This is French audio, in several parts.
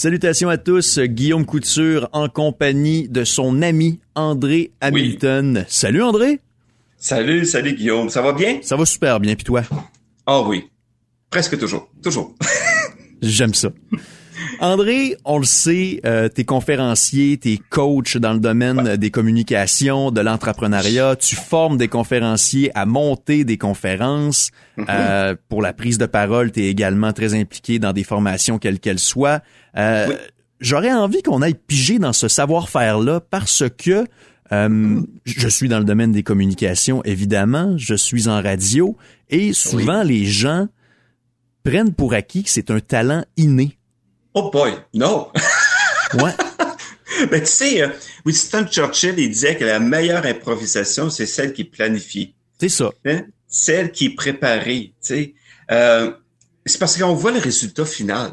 Salutations à tous, Guillaume Couture en compagnie de son ami André Hamilton. Salut André. Salut, salut Guillaume, ça va bien? Ça va super bien, puis toi? Ah oui, presque toujours, toujours. J'aime ça. André, on le sait, euh, t'es conférencier, t'es coach dans le domaine des communications, de l'entrepreneuriat. Tu formes des conférenciers à monter des conférences. Mm-hmm. Euh, pour la prise de parole, t'es également très impliqué dans des formations quelles qu'elles soient. Euh, J'aurais envie qu'on aille piger dans ce savoir-faire-là parce que euh, mm-hmm. je suis dans le domaine des communications, évidemment. Je suis en radio et souvent les gens prennent pour acquis que c'est un talent inné. Oh boy, non. ouais. Mais tu sais, euh, Winston Churchill, il disait que la meilleure improvisation, c'est celle qui est planifiée. C'est ça. Hein? Celle qui est préparée. Tu sais, euh, c'est parce qu'on voit le résultat final.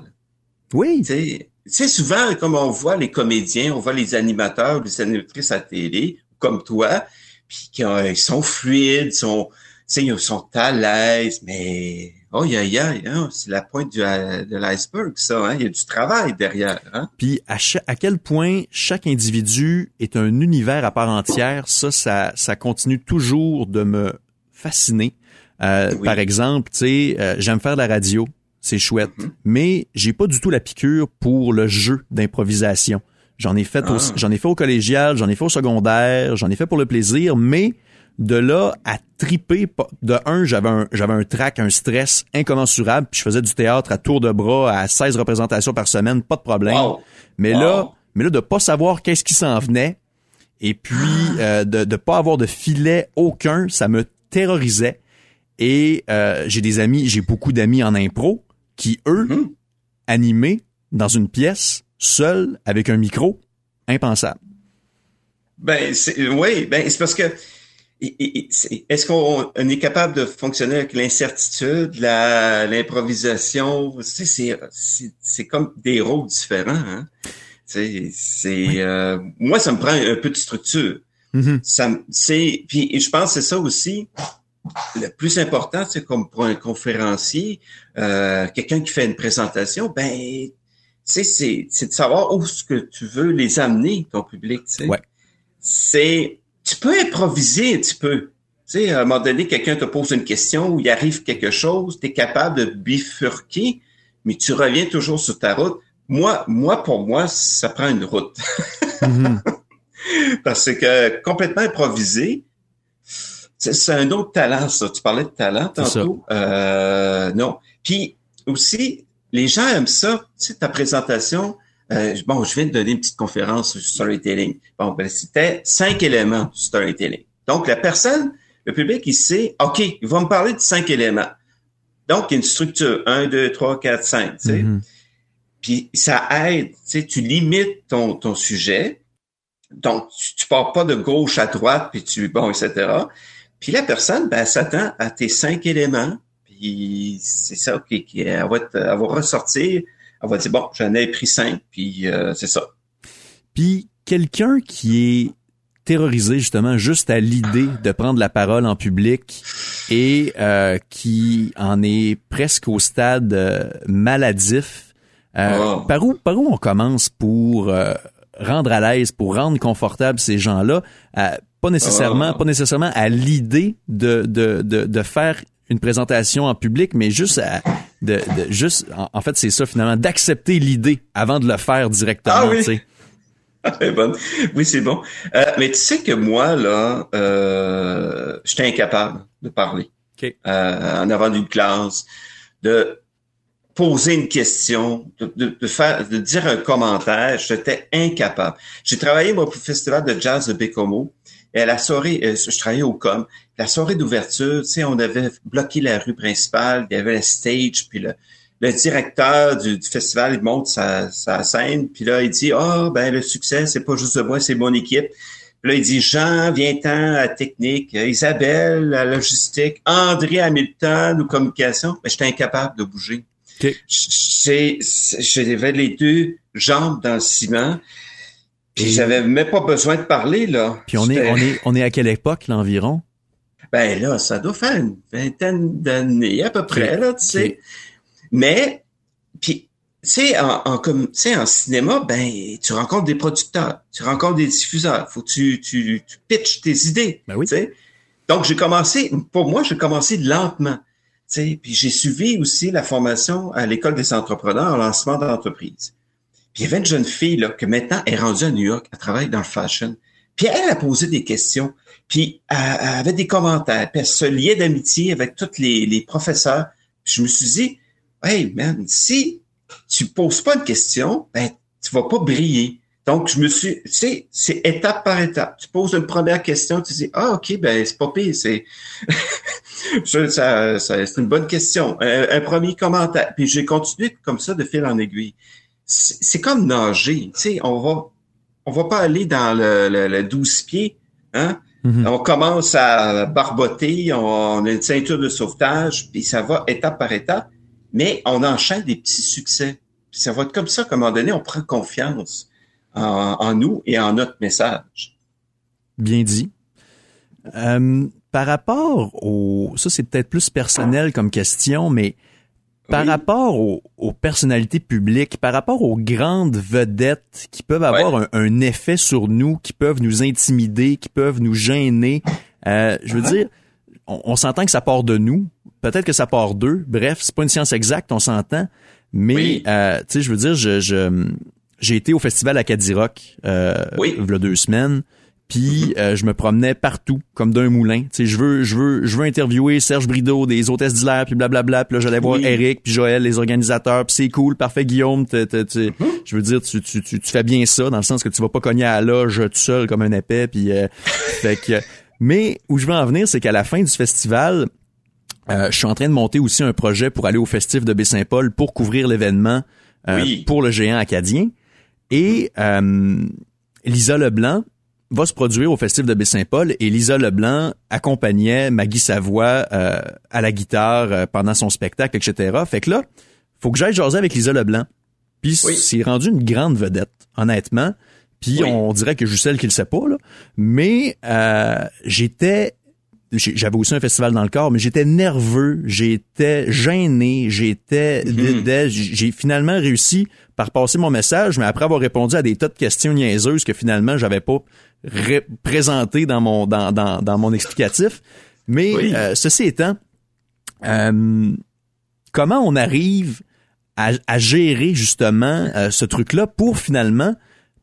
Oui. Tu sais, souvent, comme on voit les comédiens, on voit les animateurs, les animatrices à télé, comme toi, puis ils sont fluides, sont, ils sont à l'aise, mais Oh, y a, y a, c'est la pointe du, de l'iceberg, ça. Hein? Il y a du travail derrière. Hein? Puis à, à quel point chaque individu est un univers à part entière, ça, ça, ça continue toujours de me fasciner. Euh, Par exemple, tu sais, euh, j'aime faire de la radio, c'est chouette, mm-hmm. mais j'ai pas du tout la piqûre pour le jeu d'improvisation. J'en ai fait, ah. j'en ai fait au collégial, j'en ai fait au secondaire, j'en ai fait pour le plaisir, mais de là à triper, de un, j'avais un, j'avais un trac, un stress incommensurable, puis je faisais du théâtre à tour de bras à 16 représentations par semaine, pas de problème. Mais là, mais là, de pas savoir qu'est-ce qui s'en venait, et puis euh, de ne pas avoir de filet aucun, ça me terrorisait. Et euh, j'ai des amis, j'ai beaucoup d'amis en impro qui, eux, mm-hmm. animés dans une pièce, seuls, avec un micro, impensable. Ben, c'est, oui, ben, c'est parce que est-ce qu'on est capable de fonctionner avec l'incertitude, l'improvisation? C'est comme des rôles différents. Hein? C'est euh, moi, ça me prend un peu de structure. Mm-hmm. Ça, c'est puis je pense que c'est ça aussi. Le plus important, c'est comme pour un conférencier, euh, quelqu'un qui fait une présentation, ben, c'est c'est de savoir où ce que tu veux les amener ton public. Ouais. C'est tu peux improviser un petit peu. Tu sais, à un moment donné, quelqu'un te pose une question ou il arrive quelque chose, tu es capable de bifurquer, mais tu reviens toujours sur ta route. Moi, moi, pour moi, ça prend une route. Mm-hmm. Parce que complètement improvisé, c'est un autre talent, ça. Tu parlais de talent tantôt. Euh, non. Puis aussi, les gens aiment ça. Tu sais, ta présentation, euh, bon, je viens de donner une petite conférence sur storytelling. Bon, ben, c'était cinq éléments du storytelling. Donc, la personne, le public, il sait, OK, il va me parler de cinq éléments. Donc, il y a une structure. Un, deux, trois, quatre, cinq, tu sais. Mm-hmm. Puis, ça aide, tu sais, tu limites ton, ton sujet. Donc, tu, tu pars pas de gauche à droite, puis tu, bon, etc. Puis la personne, ben, s'attend à tes cinq éléments. Puis, c'est ça, OK, elle va, elle va ressortir elle va dire bon, j'en ai pris cinq, puis euh, c'est ça. Puis quelqu'un qui est terrorisé justement juste à l'idée de prendre la parole en public et euh, qui en est presque au stade euh, maladif. Oh. Par où par où on commence pour rendre à l'aise, pour rendre confortable ces gens-là, pas nécessairement oh. pas nécessairement à l'idée de, de, de, de faire une présentation en public, mais juste à, de, juste en, fait c'est ça finalement d'accepter l'idée avant de le faire directement. Ah oui. bon. Oui, c'est bon. Euh, mais tu sais que moi là, euh, j'étais incapable de parler euh, en avant d'une classe, de poser une question, de, de, faire, de dire un commentaire. J'étais incapable. J'ai travaillé moi, au festival de jazz de Bécomo. Et à la soirée, je travaillais au com la soirée d'ouverture, tu sais, on avait bloqué la rue principale, il y avait la stage, puis le, le directeur du, festival, il monte sa, sa, scène, puis là, il dit, ah, oh, ben, le succès, c'est pas juste de moi, c'est mon équipe. Puis là, il dit, Jean, viens-t'en à technique, Isabelle, à logistique, André Hamilton, aux communications. Mais j'étais incapable de bouger. Okay. J'avais les deux jambes dans le ciment. Puis j'avais même pas besoin de parler, là. Puis on est, on est, on est à quelle époque, là, environ? Ben là, ça doit faire une vingtaine d'années à peu près, là, tu sais. Mais, puis, sais, en, comme, en cinéma, ben, tu rencontres des producteurs, tu rencontres des diffuseurs, faut que tu, tu, tu pitches tes idées. Ben oui. Donc, j'ai commencé, pour moi, j'ai commencé lentement. sais, puis j'ai suivi aussi la formation à l'école des entrepreneurs en lancement d'entreprise. Puis il y avait une jeune fille là, que maintenant est rendue à New York, elle travaille dans le fashion. Puis elle a posé des questions, puis elle, avait des commentaires, puis elle se liait d'amitié avec tous les, professeurs. Puis je me suis dit, hey man, si tu poses pas de question, ben tu vas pas briller. Donc, je me suis, tu sais, c'est étape par étape. Tu poses une première question, tu dis, ah, OK, ben, c'est pas pire, c'est, ça, ça, c'est une bonne question. Un, premier commentaire. Puis j'ai continué comme ça de fil en aiguille. C'est comme nager, tu sais, on va, on va pas aller dans le, le, 12 pieds, hein? Mm-hmm. On commence à barboter, on, a une ceinture de sauvetage, puis ça va étape par étape, mais on enchaîne des petits succès. Puis ça va être comme ça qu'à un moment donné, on prend confiance en, nous et en notre message. Bien dit. Euh, par rapport au, ça c'est peut-être plus personnel comme question, mais par rapport aux, personnalités publiques, par rapport aux grandes vedettes qui peuvent avoir un, effet sur nous, qui peuvent nous intimider, qui peuvent nous gêner, euh, je veux uh-huh. dire, on, s'entend que ça part de nous, peut-être que ça part d'eux. Bref, c'est pas une science exacte, on s'entend. Mais euh, tu sais, je veux dire, je, j'ai été au festival Acadie Rock euh, il y a deux semaines. Puis euh, je me promenais partout comme d'un moulin. Tu sais, je veux, je veux, je veux interviewer Serge Brideau des hôtesses d'Hilaire, puis blablabla. Puis là, j'allais voir Eric, puis Joël, les organisateurs. Puis c'est cool, parfait, Guillaume. Mm-hmm. Je veux dire, tu, tu, tu, tu, fais bien ça dans le sens que tu vas pas cogner à la loge tout seul comme un épais. Puis euh, fait que. Mais où je veux en venir, c'est qu'à la fin du festival, euh, je suis en train de monter aussi un projet pour aller au festif de Baie-Saint-Paul pour couvrir l'événement pour le géant acadien. Et euh, Lisa Leblanc va se produire au Festival de Baie-Saint-Paul et Lisa Leblanc accompagnait Maggie Savoie euh, à la guitare euh, pendant son spectacle, etc. Fait que là, faut que j'aille jaser avec Lisa Leblanc. Puis c'est rendu une grande vedette, honnêtement. Puis on dirait que je suis celle qui le sait pas, là. Mais euh, j'étais j'avais aussi un festival dans le corps, mais j'étais nerveux, j'étais gêné, j'étais, mhm. j'ai finalement réussi par passer mon message, mais après avoir répondu à des tas de questions niaiseuses que finalement j'avais pas présenté dans mon dans, dans, dans mon explicatif. Mais euh, ceci étant, euh, comment on arrive à, à gérer justement euh, ce truc-là pour finalement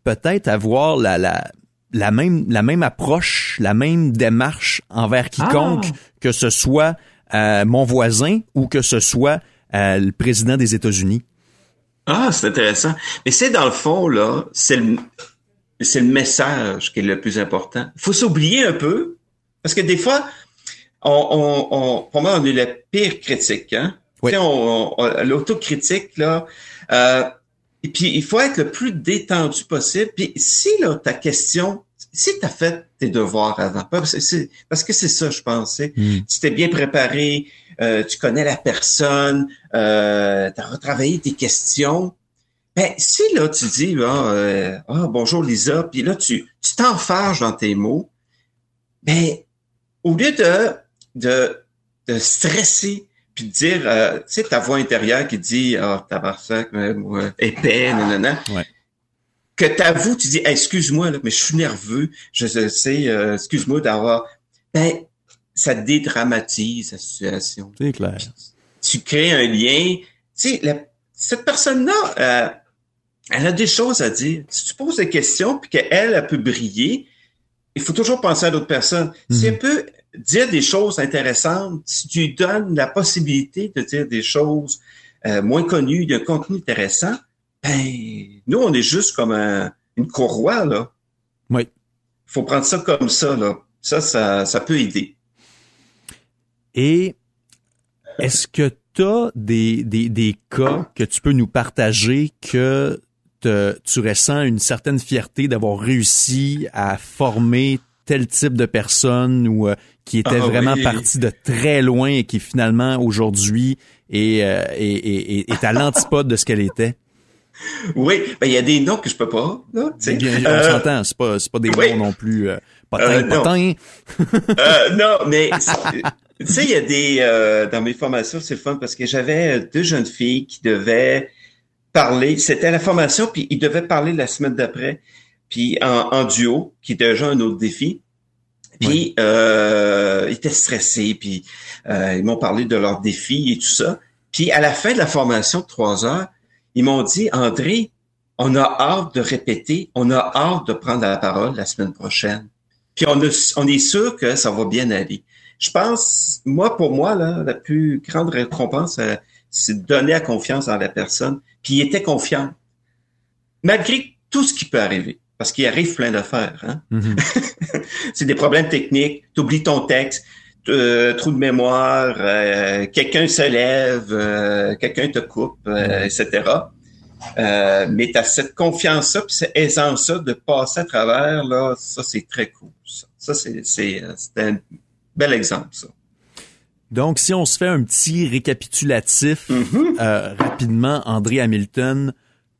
peut-être avoir la, la la même la même approche, la même démarche envers quiconque, ah. que ce soit mon voisin ou que ce soit le président des États-Unis? Ah, c'est intéressant. Mais c'est dans le fond là, c'est le c'est le message qui est le plus important. Il faut s'oublier un peu parce que des fois, on, on, on pour moi, on est le pire critique. Hein? Oui. On, on, l'autocritique là. Euh, et puis, il faut être le plus détendu possible. Puis, si là, ta question, si tu as fait tes devoirs avant, parce que c'est ça, je pensais. Mm. Si tu es bien préparé, euh, tu connais la personne, euh, tu as retravaillé tes questions, ben, si là, tu dis, ah, euh, ah bonjour Lisa, puis là, tu tu t'enfarges dans tes mots, ben, au lieu de, de, de stresser, puis de dire, euh, tu sais, ta voix intérieure qui dit, ah, oh, tabarnak, euh, épais, nanana. Ouais. Que t'avoues, tu dis, excuse-moi, là, mais je suis nerveux, je sais, euh, excuse-moi d'avoir, ben, ça dédramatise la situation. C'est clair. tu crées un lien. Tu sais, cette personne-là, euh, elle a des choses à dire. Si tu poses des questions puis qu'elle, elle peut briller, il faut toujours penser à d'autres personnes. Si elle peut dire des choses intéressantes, si tu lui donnes la possibilité de dire des choses euh, moins connues, d'un contenu intéressant, ben, nous, on est juste comme une courroie, là. Oui. Il faut prendre ça comme ça, là. Ça, ça, ça peut aider. Et est-ce que tu as des, des, des cas que tu peux nous partager que tu ressens une certaine fierté d'avoir réussi à former tel type de personne ou euh, qui était ah vraiment parti de très loin et qui finalement aujourd'hui est, euh, est, est, est, à l'antipode de ce qu'elle était? Oui, ben il y a des noms que je peux pas. Là, Bien, on euh, s'entend, c'est pas c'est pas des noms non plus euh, patin, patin. non, mais tu sais, il y a des dans mes formations, c'est fun parce que j'avais deux jeunes filles qui devaient parler. C'était la formation, puis ils devaient parler la semaine d'après, puis en, duo, qui est déjà un autre défi. Puis euh, ils étaient stressés, puis euh, ils m'ont parlé de leurs défis et tout ça. Puis à la fin de la formation de trois heures, ils m'ont dit, André, on a hâte de répéter, on a hâte de prendre la parole la semaine prochaine. Puis on, on est sûr que ça va bien aller. Je pense, moi, pour moi, là, la plus grande récompense, euh, c'est de donner la confiance dans la personne. Puis il était confiant. Malgré tout ce qui peut arriver. Parce qu'il arrive plein d'affaires. Hein? Mm-hmm. c'est des problèmes techniques. Tu oublies ton texte, euh, trou de mémoire, euh, quelqu'un se lève, euh, quelqu'un te coupe, etc. mais tu as cette confiance-là, puis cette aisance-là de passer à travers, là, ça, c'est très cool. Ça, c'est un bel exemple, ça. Donc, si on se fait un petit récapitulatif mm-hmm. rapidement, André Hamilton,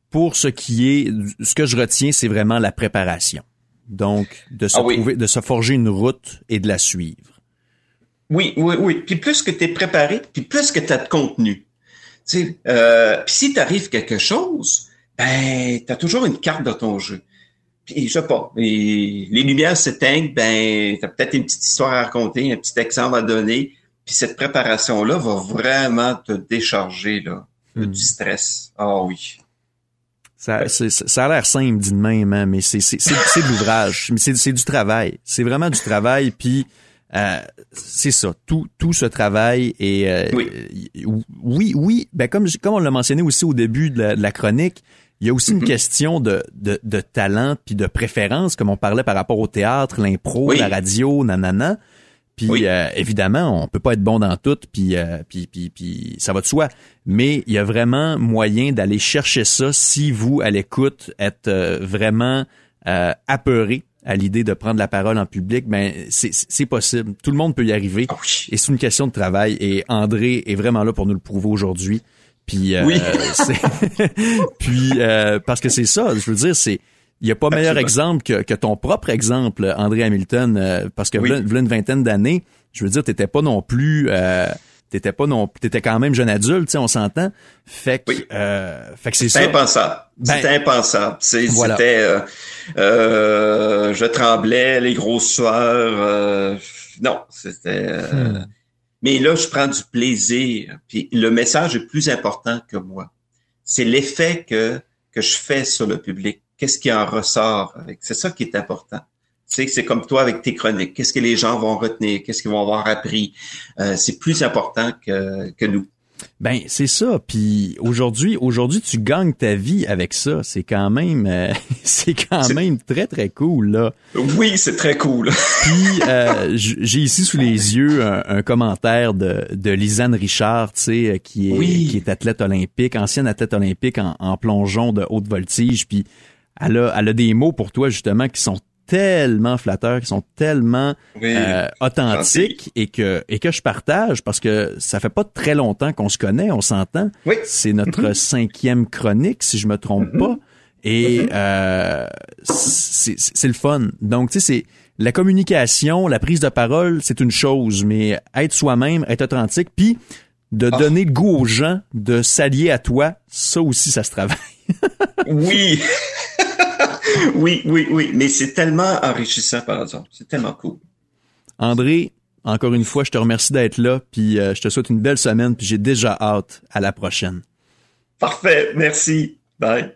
pour ce qui est, ce que je retiens, c'est vraiment la préparation. Donc, de se, ah de se forger une route et de la suivre. Oui, oui, oui. Puis plus que tu es préparé, puis plus que tu as de contenu. Tu euh, puis si t'arrive quelque chose, ben, tu as toujours une carte dans ton jeu. Puis je sais pas, les lumières s'éteignent, ben, tu as peut-être une petite histoire à raconter, un petit exemple à donner. Puis cette préparation-là va vraiment te décharger là, hmm. du stress. Ah oui. Ça, ça a l'air simple dit de même, hein, mais c'est de l'ouvrage, c'est du travail. C'est vraiment du travail, puis euh, c'est ça. Tout tout ce travail et euh, oui. oui, ben comme comme on l'a mentionné aussi au début de la, chronique, il y a aussi une mm-hmm. question de, de, de talent puis de préférence, comme on parlait par rapport au théâtre, l'impro, la radio, nanana. Puis euh, évidemment, on peut pas être bon dans tout, puis, euh, puis, puis, puis ça va de soi. Mais il y a vraiment moyen d'aller chercher ça si vous, à l'écoute, êtes euh, vraiment apeuré à l'idée de prendre la parole en public. Ben c'est possible. Tout le monde peut y arriver. Ah Et c'est une question de travail. Et André est vraiment là pour nous le prouver aujourd'hui. Puis, oui. puis parce que c'est ça. Je veux dire, c'est il n'y a pas meilleur exemple que, que, ton propre exemple, André Hamilton, euh, parce que oui. une vingtaine d'années, je veux dire, t'étais pas non plus, euh, t'étais pas non, t'étais quand même jeune adulte, on s'entend. Fait que, euh, fait que c'est ça. Impensable. Ben, c'était impensable. C'était, euh, euh, je tremblais, les grosses sueurs. non, c'était. Hmm. Mais là, je prends du plaisir. Puis le message est plus important que moi. C'est l'effet que que je fais sur le public qu'est-ce qui en ressort C'est ça qui est important. Tu c'est comme toi avec tes chroniques. Qu'est-ce que les gens vont retenir? Qu'est-ce qu'ils vont avoir appris? Euh, c'est plus important que, que nous. Ben c'est ça. Puis aujourd'hui, aujourd'hui tu gagnes ta vie avec ça. C'est quand même, euh, c'est quand même très très cool là. Oui, c'est très cool. Puis euh, j'ai ici sous les yeux un, commentaire de, de Lisanne Richard, tu sais, qui est qui est athlète olympique, ancienne athlète olympique en, en plongeon de haute voltige. Puis elle a, elle a des mots pour toi justement qui sont tellement flatteurs, qui sont tellement euh, authentiques et que et que je partage parce que ça fait pas très longtemps qu'on se connaît, on s'entend. Oui. C'est notre cinquième chronique, si je me trompe pas. Et mm-hmm. euh, c'est le fun. Donc, tu sais, c'est la communication, la prise de parole, c'est une chose, mais être soi-même, être authentique, puis de ah. donner le goût aux gens de s'allier à toi, ça aussi, ça se travaille. oui. oui, oui, oui. Mais c'est tellement enrichissant, par exemple. C'est tellement cool. André, encore une fois, je te remercie d'être là, puis euh, je te souhaite une belle semaine, puis j'ai déjà hâte à la prochaine. Parfait, merci. Bye.